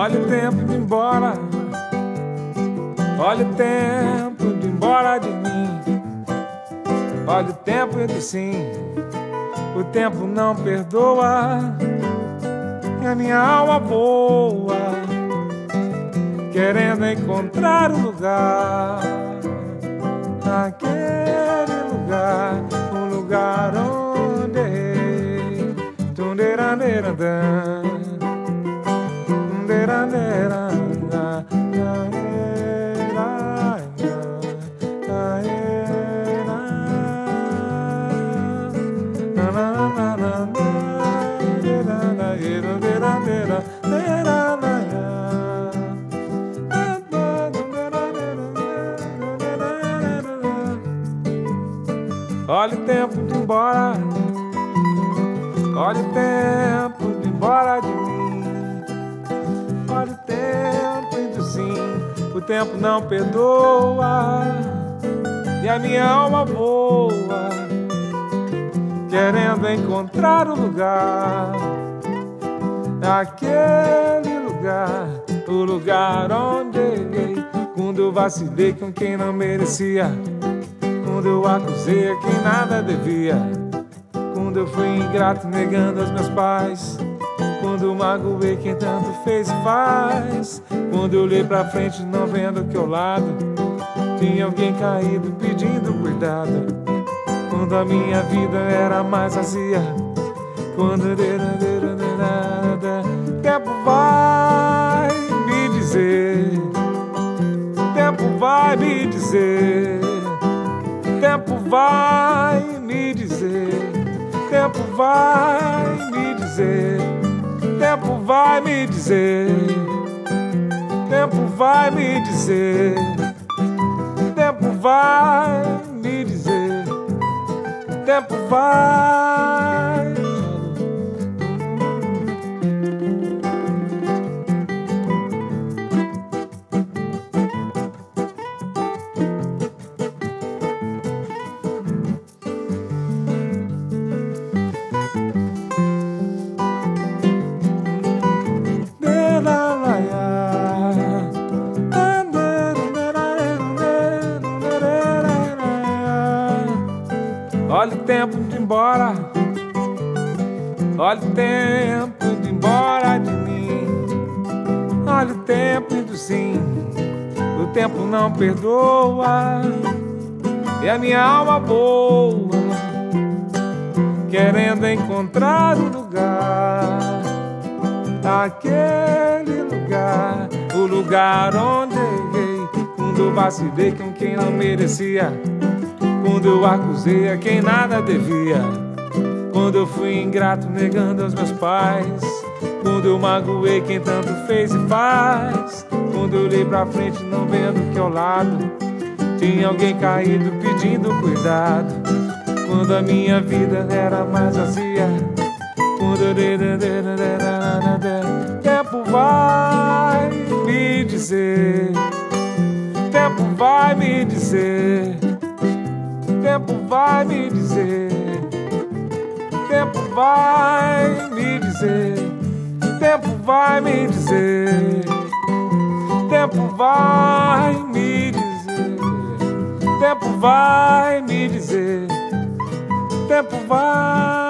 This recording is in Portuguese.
Olha o tempo ir embora. Olha o tempo ir embora de mim. Olha o tempo de sim. O tempo não perdoa. E a minha alma voa, querendo encontrar um lugar. Aquele lugar, um lugar onde errei. Olha o tempo de embora. Olha o tempo de embora de mim. Olha o tempo indo sim. O tempo não perdoa. E a minha alma voa. Querendo encontrar o lugar. Aquele lugar. O lugar onde. Quando vacilei com quem não merecia quando eu acusei a quem nada devia. Quando eu fui ingrato negando aos meus pais. Quando magoei quem tanto fez e faz. Quando eu olhei pra frente não vendo que ao lado tinha alguém caído pedindo cuidado. Quando a minha vida era mais vazia. Quando tempo vai me dizer. Tempo vai me dizer vai me dizer, tempo vai me dizer, tempo vai me dizer, tempo vai me dizer, tempo vai me dizer, tempo vai. Tempo de ir embora. Olha o tempo de embora de mim. Olha o tempo indo sim. O tempo não perdoa. E a minha alma boa, querendo encontrar o lugar. Aquele lugar, o lugar onde errei. Quando vacilei com quem não merecia quando eu acusei a quem nada devia. Quando eu fui ingrato negando aos meus pais. Quando eu magoei quem tanto fez e faz. Quando eu olhei pra frente não vendo que ao lado tinha alguém caído pedindo cuidado. Quando a minha vida era mais vazia. Quando eu... Tempo vai me dizer. Tempo vai me dizer tempo vai me dizer, tempo vai me dizer, tempo vai me dizer, tempo vai me dizer, tempo vai me dizer, tempo vai